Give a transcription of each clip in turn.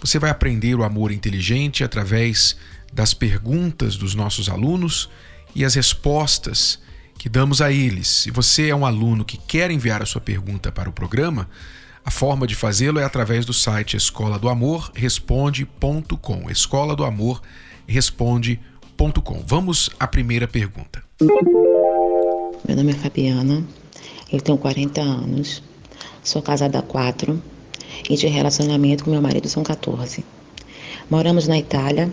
Você vai aprender o amor inteligente através das perguntas dos nossos alunos e as respostas que damos a eles. Se você é um aluno que quer enviar a sua pergunta para o programa, a forma de fazê-lo é através do site escola do amor responde.com. Escola do amor responde.com. Vamos à primeira pergunta. Meu nome é Fabiana, eu tenho 40 anos, sou casada há 4 e de relacionamento com meu marido são 14. Moramos na Itália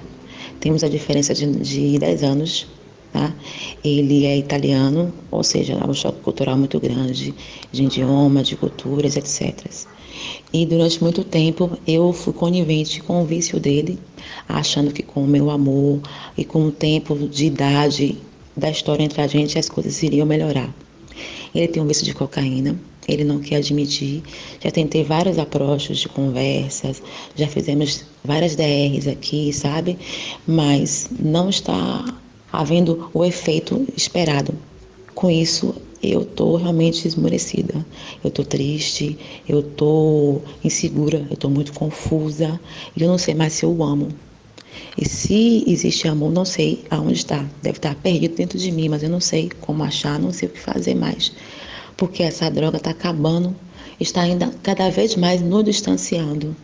temos a diferença de, de 10 anos. Tá? Ele é italiano, ou seja, há um choque cultural muito grande, de idioma, de culturas, etc. E durante muito tempo eu fui conivente com o vício dele, achando que com o meu amor e com o tempo de idade da história entre a gente as coisas iriam melhorar. Ele tem um vício de cocaína, ele não quer admitir. Já tentei vários approaches de conversas, já fizemos várias DRs aqui, sabe? Mas não está havendo o efeito esperado. Com isso, eu estou realmente esmorecida. Eu estou triste, eu estou insegura, eu estou muito confusa e eu não sei mais se eu amo. E se existe amor, não sei aonde está. Deve estar perdido dentro de mim, mas eu não sei como achar, não sei o que fazer mais porque essa droga está acabando, está ainda cada vez mais nos distanciando.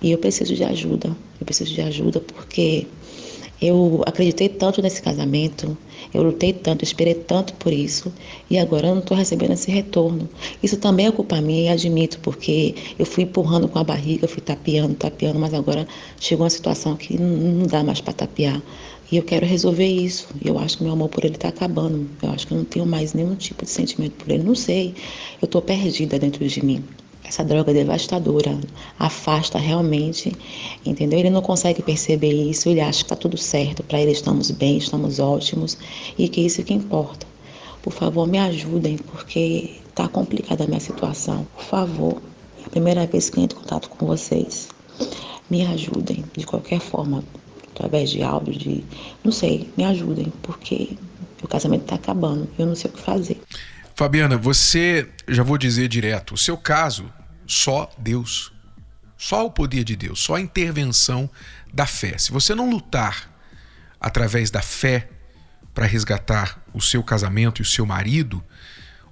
E eu preciso de ajuda, eu preciso de ajuda porque eu acreditei tanto nesse casamento, eu lutei tanto, esperei tanto por isso e agora eu não estou recebendo esse retorno. Isso também é culpa minha e admito, porque eu fui empurrando com a barriga, fui tapeando, tapeando, mas agora chegou uma situação que não dá mais para tapear. E eu quero resolver isso. Eu acho que meu amor por ele está acabando. Eu acho que eu não tenho mais nenhum tipo de sentimento por ele. Não sei. Eu estou perdida dentro de mim. Essa droga é devastadora. Afasta realmente, entendeu? Ele não consegue perceber isso. Ele acha que está tudo certo. Para ele estamos bem, estamos ótimos. E que isso é que importa. Por favor, me ajudem, porque está complicada a minha situação. Por favor. É a primeira vez que entro em contato com vocês. Me ajudem de qualquer forma através de áudio, de. Não sei, me ajudem, porque o casamento está acabando, eu não sei o que fazer. Fabiana, você, já vou dizer direto, o seu caso, só Deus. Só o poder de Deus, só a intervenção da fé. Se você não lutar através da fé para resgatar o seu casamento e o seu marido,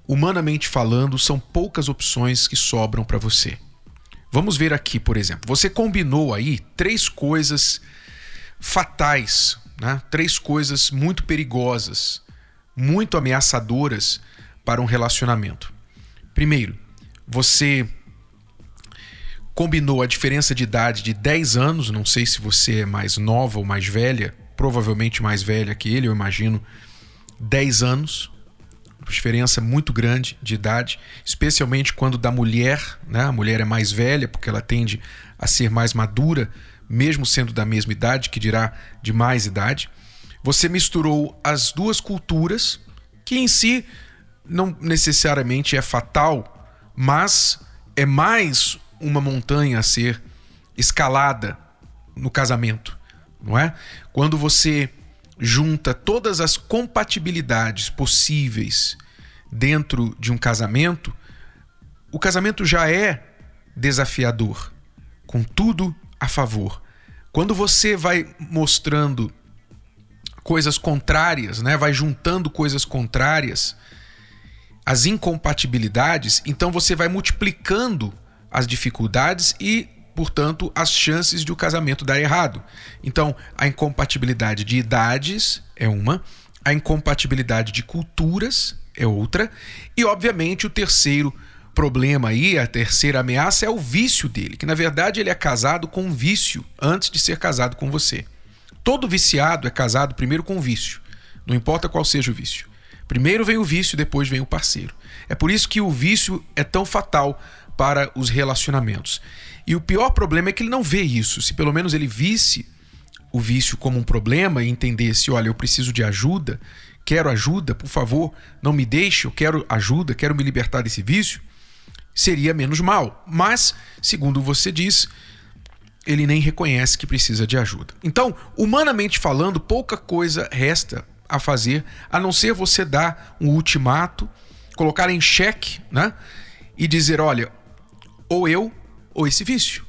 humanamente falando, são poucas opções que sobram para você. Vamos ver aqui, por exemplo. Você combinou aí três coisas fatais, né? três coisas muito perigosas, muito ameaçadoras para um relacionamento. Primeiro, você combinou a diferença de idade de 10 anos, não sei se você é mais nova ou mais velha, provavelmente mais velha que ele, eu imagino, 10 anos. Diferença muito grande de idade, especialmente quando da mulher, né? A mulher é mais velha porque ela tende a ser mais madura mesmo sendo da mesma idade, que dirá de mais idade. Você misturou as duas culturas, que em si não necessariamente é fatal, mas é mais uma montanha a ser escalada no casamento, não é? Quando você junta todas as compatibilidades possíveis dentro de um casamento, o casamento já é desafiador, com tudo a favor. Quando você vai mostrando coisas contrárias, né? vai juntando coisas contrárias, as incompatibilidades, então você vai multiplicando as dificuldades e, portanto, as chances de o casamento dar errado. Então, a incompatibilidade de idades é uma, a incompatibilidade de culturas é outra, e, obviamente, o terceiro problema aí, a terceira ameaça é o vício dele, que na verdade ele é casado com um vício antes de ser casado com você. Todo viciado é casado primeiro com um vício, não importa qual seja o vício. Primeiro vem o vício, depois vem o parceiro. É por isso que o vício é tão fatal para os relacionamentos. E o pior problema é que ele não vê isso. Se pelo menos ele visse o vício como um problema e entendesse: olha, eu preciso de ajuda, quero ajuda, por favor, não me deixe, eu quero ajuda, quero me libertar desse vício, seria menos mal. Mas, segundo você diz, ele nem reconhece que precisa de ajuda. Então, humanamente falando, pouca coisa resta a fazer a não ser você dar um ultimato, colocar em xeque, né? E dizer: olha, ou eu ou esse vício.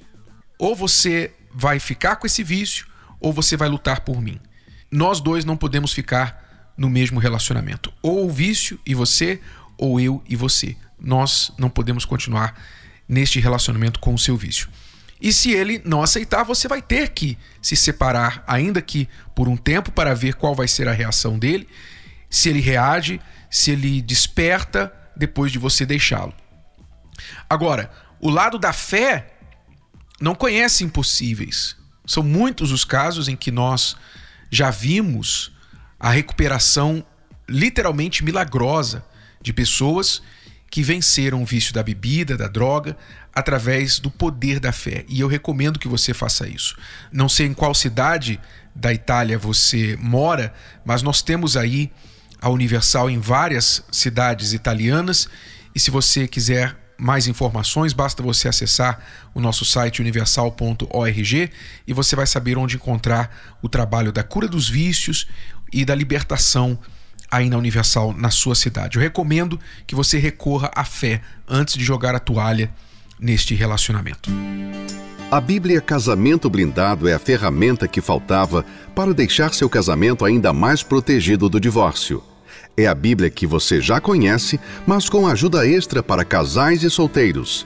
Ou você vai ficar com esse vício, ou você vai lutar por mim. Nós dois não podemos ficar no mesmo relacionamento. Ou o vício e você, ou eu e você. Nós não podemos continuar neste relacionamento com o seu vício. E se ele não aceitar, você vai ter que se separar, ainda que por um tempo, para ver qual vai ser a reação dele, se ele reage, se ele desperta depois de você deixá-lo. Agora, o lado da fé não conhece impossíveis. São muitos os casos em que nós já vimos a recuperação literalmente milagrosa de pessoas que venceram o vício da bebida, da droga, através do poder da fé. E eu recomendo que você faça isso. Não sei em qual cidade da Itália você mora, mas nós temos aí a Universal em várias cidades italianas. E se você quiser mais informações, basta você acessar o nosso site universal.org e você vai saber onde encontrar o trabalho da cura dos vícios e da libertação aí na Universal na sua cidade. Eu recomendo que você recorra à fé antes de jogar a toalha neste relacionamento. A Bíblia Casamento Blindado é a ferramenta que faltava para deixar seu casamento ainda mais protegido do divórcio. É a Bíblia que você já conhece, mas com ajuda extra para casais e solteiros.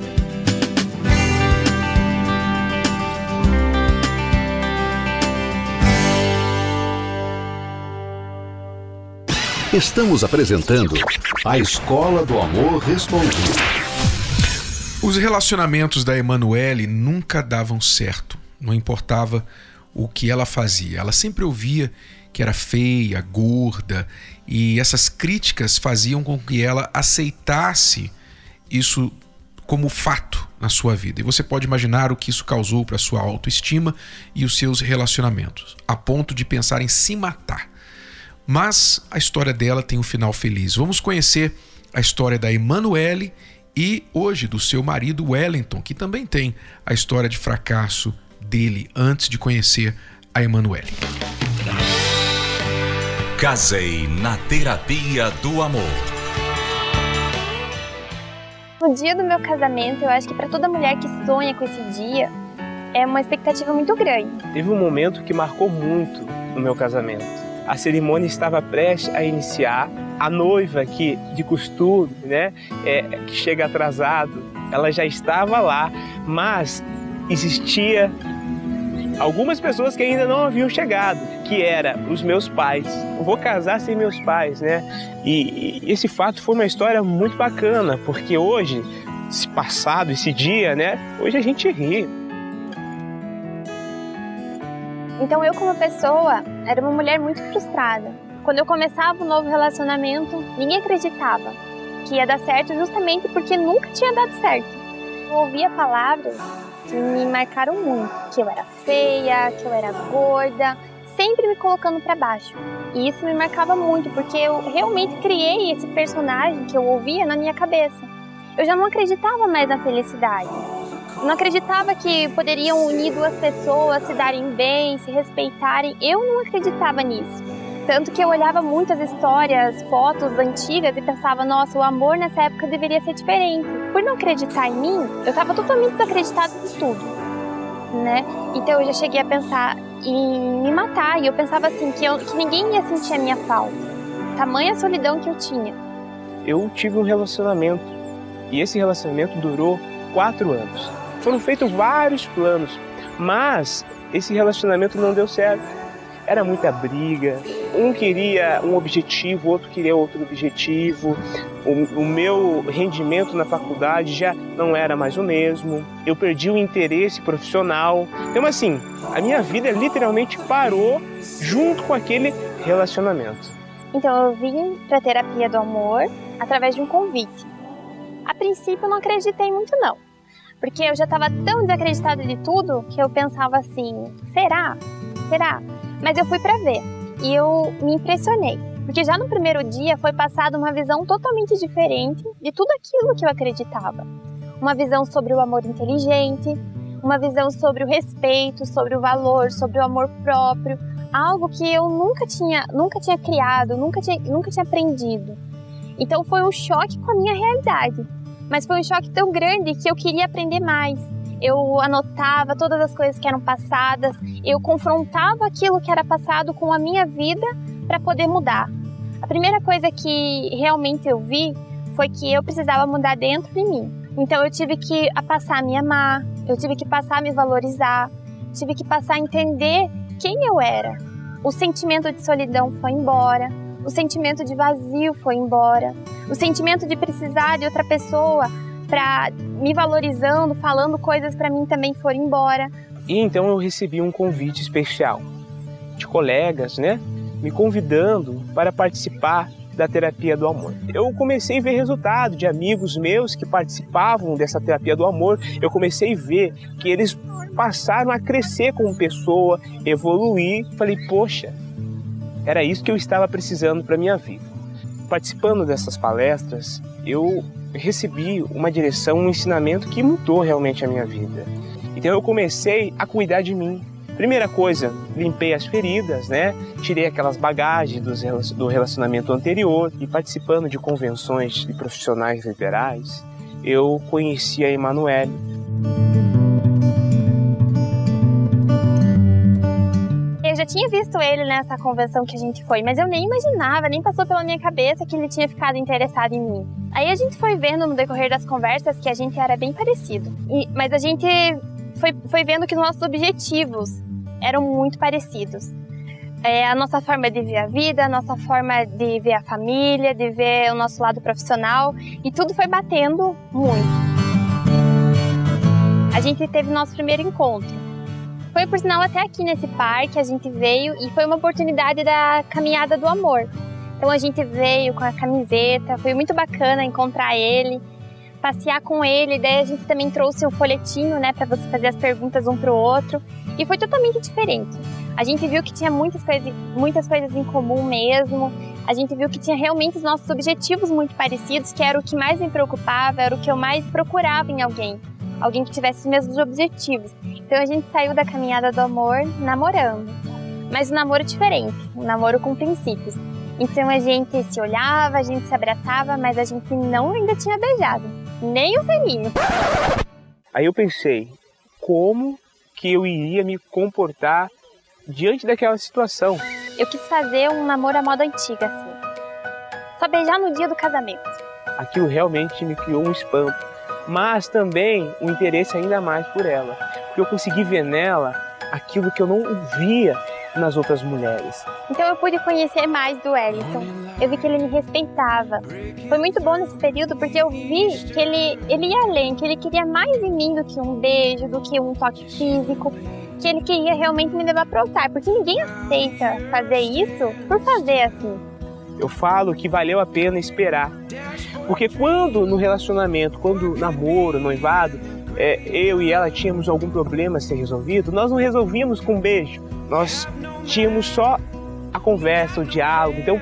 Estamos apresentando A Escola do Amor Respondido. Os relacionamentos da Emanuele nunca davam certo. Não importava o que ela fazia. Ela sempre ouvia que era feia, gorda, e essas críticas faziam com que ela aceitasse isso como fato na sua vida. E você pode imaginar o que isso causou para sua autoestima e os seus relacionamentos, a ponto de pensar em se matar. Mas a história dela tem um final feliz. Vamos conhecer a história da Emanuele e hoje do seu marido Wellington, que também tem a história de fracasso dele antes de conhecer a Emanuele. Casei na terapia do amor. No dia do meu casamento, eu acho que para toda mulher que sonha com esse dia, é uma expectativa muito grande. Teve um momento que marcou muito no meu casamento a cerimônia estava prestes a iniciar. A noiva que de costume, né, é, que chega atrasado, ela já estava lá, mas existia algumas pessoas que ainda não haviam chegado, que era os meus pais. Eu vou casar sem meus pais, né? E, e esse fato foi uma história muito bacana, porque hoje, esse passado, esse dia, né? Hoje a gente ri. Então eu como pessoa era uma mulher muito frustrada. Quando eu começava um novo relacionamento, ninguém acreditava que ia dar certo justamente porque nunca tinha dado certo. Eu ouvia palavras que me marcaram muito, que eu era feia, que eu era gorda, sempre me colocando para baixo. E isso me marcava muito porque eu realmente criei esse personagem que eu ouvia na minha cabeça. Eu já não acreditava mais na felicidade não acreditava que poderiam unir duas pessoas, se darem bem, se respeitarem. Eu não acreditava nisso. Tanto que eu olhava muitas histórias, fotos antigas e pensava, nossa, o amor nessa época deveria ser diferente. Por não acreditar em mim, eu estava totalmente desacreditada de tudo, né? Então eu já cheguei a pensar em me matar e eu pensava assim que, eu, que ninguém ia sentir a minha falta. Tamanha solidão que eu tinha. Eu tive um relacionamento e esse relacionamento durou quatro anos. Foram feitos vários planos, mas esse relacionamento não deu certo. era muita briga. Um queria um objetivo, outro queria outro objetivo. O, o, meu rendimento na faculdade já não era mais o mesmo. Eu perdi o interesse profissional. Então, assim, a minha vida literalmente parou junto com aquele relacionamento. Então, eu vim para terapia do amor através de um convite. A princípio, eu não acreditei muito, não. Porque eu já estava tão desacreditada de tudo que eu pensava assim: será? Será? Mas eu fui para ver e eu me impressionei, porque já no primeiro dia foi passada uma visão totalmente diferente de tudo aquilo que eu acreditava. Uma visão sobre o amor inteligente, uma visão sobre o respeito, sobre o valor, sobre o amor próprio, algo que eu nunca tinha, nunca tinha criado, nunca tinha, nunca tinha aprendido. Então foi um choque com a minha realidade, mas foi um choque tão grande que eu queria aprender mais eu anotava todas as coisas que eram passadas, eu confrontava aquilo que era passado com a minha vida para poder mudar. A primeira coisa que realmente eu vi foi que eu precisava mudar dentro de mim. Então eu tive que passar a me amar, eu tive que passar a me valorizar, tive que passar a entender quem eu era. O sentimento de solidão foi embora, o sentimento de vazio foi embora, o sentimento de precisar de outra pessoa para me valorizando, falando coisas para mim também foram embora. E então eu recebi um convite especial de colegas, né, me convidando para participar da terapia do amor. Eu comecei a ver resultado de amigos meus que participavam dessa terapia do amor. Eu comecei a ver que eles passaram a crescer como pessoa, evoluir. Falei, poxa, era isso que eu estava precisando para minha vida. Participando dessas palestras, eu recebi uma direção, um ensinamento que mudou realmente a minha vida. Então eu comecei a cuidar de mim. Primeira coisa, limpei as feridas, né? Tirei aquelas bagagens do relacionamento anterior e participando de convenções de profissionais liberais, eu conheci a Emanuele. Tinha visto ele nessa convenção que a gente foi, mas eu nem imaginava, nem passou pela minha cabeça que ele tinha ficado interessado em mim. Aí a gente foi vendo no decorrer das conversas que a gente era bem parecido. E, mas a gente foi, foi vendo que os nossos objetivos eram muito parecidos. É, a nossa forma de ver a vida, a nossa forma de ver a família, de ver o nosso lado profissional, e tudo foi batendo muito. A gente teve nosso primeiro encontro. Foi por sinal até aqui nesse parque a gente veio e foi uma oportunidade da caminhada do amor. Então a gente veio com a camiseta, foi muito bacana encontrar ele, passear com ele, daí a gente também trouxe o folhetinho, né, para você fazer as perguntas um pro outro, e foi totalmente diferente. A gente viu que tinha muitas coisas, muitas coisas em comum mesmo. A gente viu que tinha realmente os nossos objetivos muito parecidos, que era o que mais me preocupava, era o que eu mais procurava em alguém alguém que tivesse os mesmos objetivos. Então a gente saiu da caminhada do amor namorando, mas um namoro diferente, um namoro com princípios. Então a gente se olhava, a gente se abraçava, mas a gente não ainda tinha beijado, nem o selinho. Aí eu pensei, como que eu iria me comportar diante daquela situação? Eu quis fazer um namoro à moda antiga, assim. Só beijar no dia do casamento. Aquilo realmente me criou um espanto mas também o um interesse ainda mais por ela, porque eu consegui ver nela aquilo que eu não via nas outras mulheres. Então eu pude conhecer mais do Wellington. Eu vi que ele me respeitava. Foi muito bom nesse período porque eu vi que ele, ele ia além, que ele queria mais em mim do que um beijo, do que um toque físico, que ele queria realmente me levar para o altar, porque ninguém aceita fazer isso por fazer assim. Eu falo que valeu a pena esperar porque quando no relacionamento, quando namoro, noivado, é, eu e ela tínhamos algum problema a ser resolvido, nós não resolvíamos com um beijo. Nós tínhamos só a conversa, o diálogo. Então,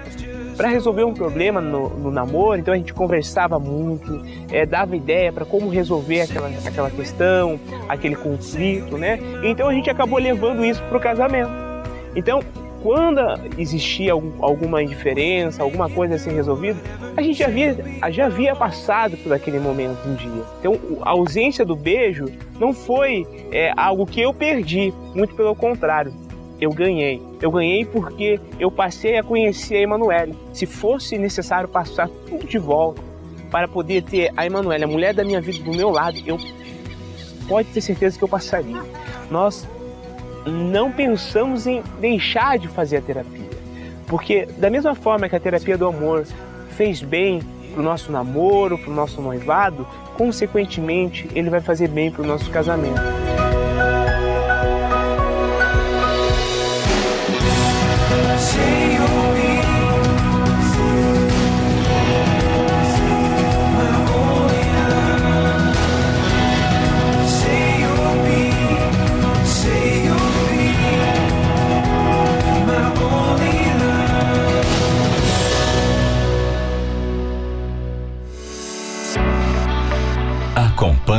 para resolver um problema no, no, namoro, então a gente conversava muito, é, dava ideia para como resolver aquela, aquela questão, aquele conflito, né? Então a gente acabou levando isso para o casamento. Então, quando existia alguma indiferença, alguma coisa a ser resolvida, a gente já havia, já havia passado por aquele momento um dia. Então, a ausência do beijo não foi é, algo que eu perdi, muito pelo contrário, eu ganhei. Eu ganhei porque eu passei a conhecer a Emanuele. Se fosse necessário passar tudo de volta para poder ter a Emanuele, a mulher da minha vida, do meu lado, eu pode ter certeza que eu passaria. Nós não pensamos em deixar de fazer a terapia. Porque, da mesma forma que a terapia do amor fez bem para o nosso namoro, para o nosso noivado, consequentemente, ele vai fazer bem para o nosso casamento.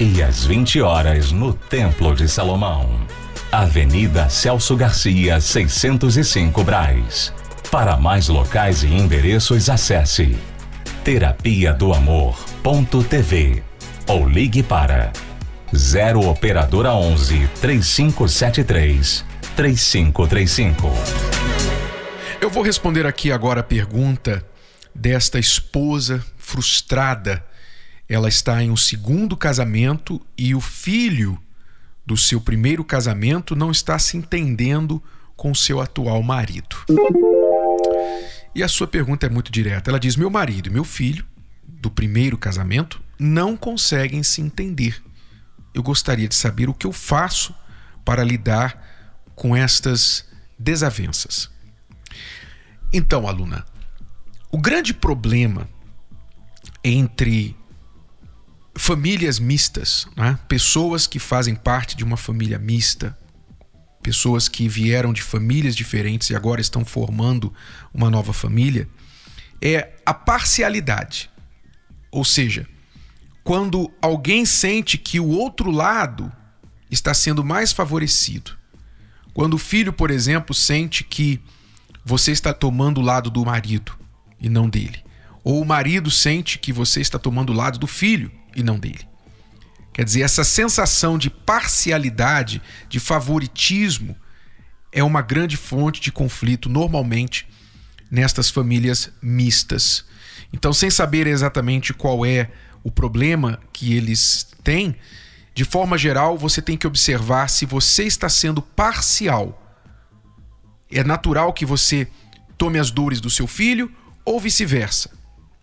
e às 20 horas no Templo de Salomão. Avenida Celso Garcia, 605 Braz. Para mais locais e endereços, acesse terapia do amor.tv ou ligue para 0 operadora 11 3573 3535. Eu vou responder aqui agora a pergunta desta esposa frustrada ela está em um segundo casamento e o filho do seu primeiro casamento não está se entendendo com seu atual marido. E a sua pergunta é muito direta. Ela diz: Meu marido e meu filho, do primeiro casamento, não conseguem se entender. Eu gostaria de saber o que eu faço para lidar com estas desavenças. Então, aluna, o grande problema entre famílias mistas, né? pessoas que fazem parte de uma família mista, pessoas que vieram de famílias diferentes e agora estão formando uma nova família, é a parcialidade. Ou seja, quando alguém sente que o outro lado está sendo mais favorecido. Quando o filho, por exemplo, sente que você está tomando o lado do marido e não dele. Ou o marido sente que você está tomando o lado do filho e não dele. Quer dizer, essa sensação de parcialidade, de favoritismo, é uma grande fonte de conflito normalmente nestas famílias mistas. Então, sem saber exatamente qual é o problema que eles têm, de forma geral, você tem que observar se você está sendo parcial. É natural que você tome as dores do seu filho ou vice-versa,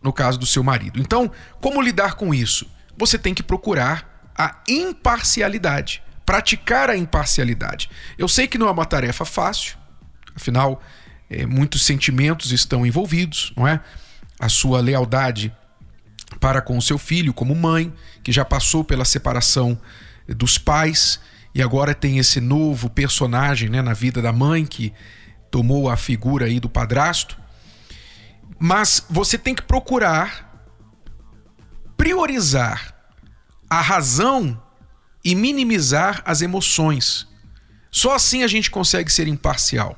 no caso do seu marido. Então, como lidar com isso? Você tem que procurar a imparcialidade, praticar a imparcialidade. Eu sei que não é uma tarefa fácil, afinal, é, muitos sentimentos estão envolvidos, não é? A sua lealdade para com o seu filho, como mãe, que já passou pela separação dos pais e agora tem esse novo personagem né, na vida da mãe que tomou a figura aí do padrasto. Mas você tem que procurar priorizar a razão e minimizar as emoções. Só assim a gente consegue ser imparcial.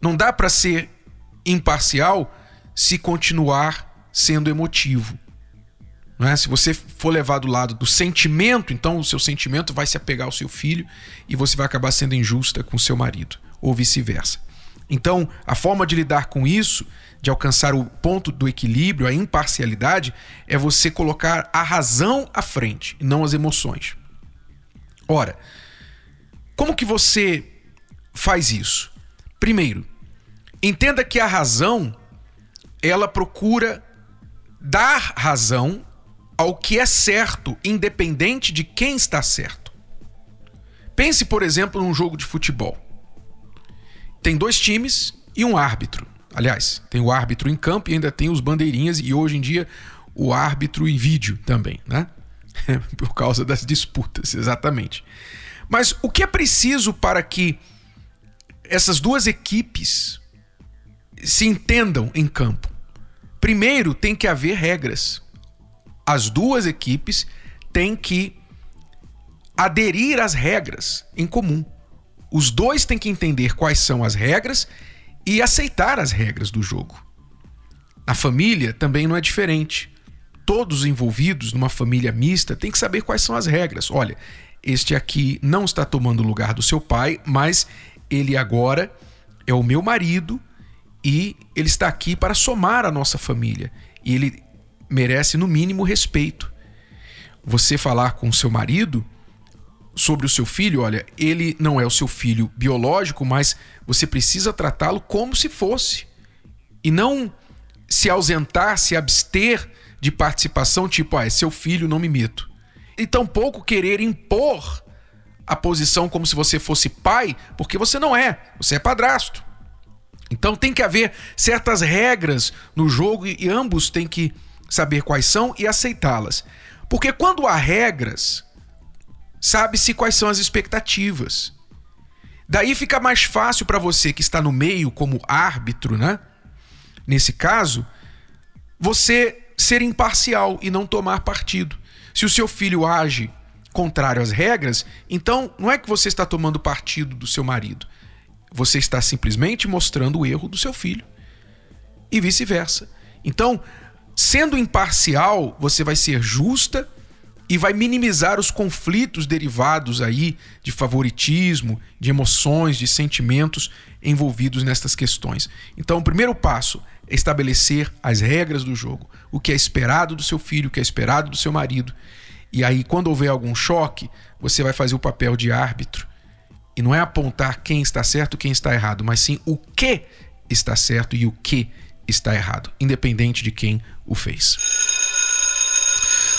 Não dá para ser imparcial se continuar sendo emotivo. Não é? Se você for levar do lado do sentimento, então o seu sentimento vai se apegar ao seu filho e você vai acabar sendo injusta com o seu marido, ou vice-versa. Então, a forma de lidar com isso, de alcançar o ponto do equilíbrio, a imparcialidade, é você colocar a razão à frente não as emoções. Ora, como que você faz isso? Primeiro, entenda que a razão ela procura dar razão ao que é certo, independente de quem está certo. Pense, por exemplo, num jogo de futebol. Tem dois times e um árbitro. Aliás, tem o árbitro em campo e ainda tem os bandeirinhas e hoje em dia o árbitro em vídeo também, né? Por causa das disputas, exatamente. Mas o que é preciso para que essas duas equipes se entendam em campo? Primeiro, tem que haver regras. As duas equipes têm que aderir às regras em comum. Os dois têm que entender quais são as regras e aceitar as regras do jogo. Na família também não é diferente. Todos envolvidos numa família mista têm que saber quais são as regras. Olha, este aqui não está tomando o lugar do seu pai, mas ele agora é o meu marido e ele está aqui para somar a nossa família. E ele merece, no mínimo, respeito. Você falar com seu marido sobre o seu filho, olha, ele não é o seu filho biológico, mas você precisa tratá-lo como se fosse. E não se ausentar, se abster de participação, tipo, ah, é seu filho, não me meto. E tampouco querer impor a posição como se você fosse pai, porque você não é, você é padrasto. Então tem que haver certas regras no jogo e ambos têm que saber quais são e aceitá-las. Porque quando há regras, sabe-se quais são as expectativas. Daí fica mais fácil para você que está no meio como árbitro, né? Nesse caso, você ser imparcial e não tomar partido. Se o seu filho age contrário às regras, então não é que você está tomando partido do seu marido. Você está simplesmente mostrando o erro do seu filho. E vice-versa. Então, sendo imparcial, você vai ser justa e vai minimizar os conflitos derivados aí de favoritismo, de emoções, de sentimentos envolvidos nestas questões. Então, o primeiro passo é estabelecer as regras do jogo, o que é esperado do seu filho, o que é esperado do seu marido. E aí, quando houver algum choque, você vai fazer o papel de árbitro. E não é apontar quem está certo, quem está errado, mas sim o que está certo e o que está errado, independente de quem o fez.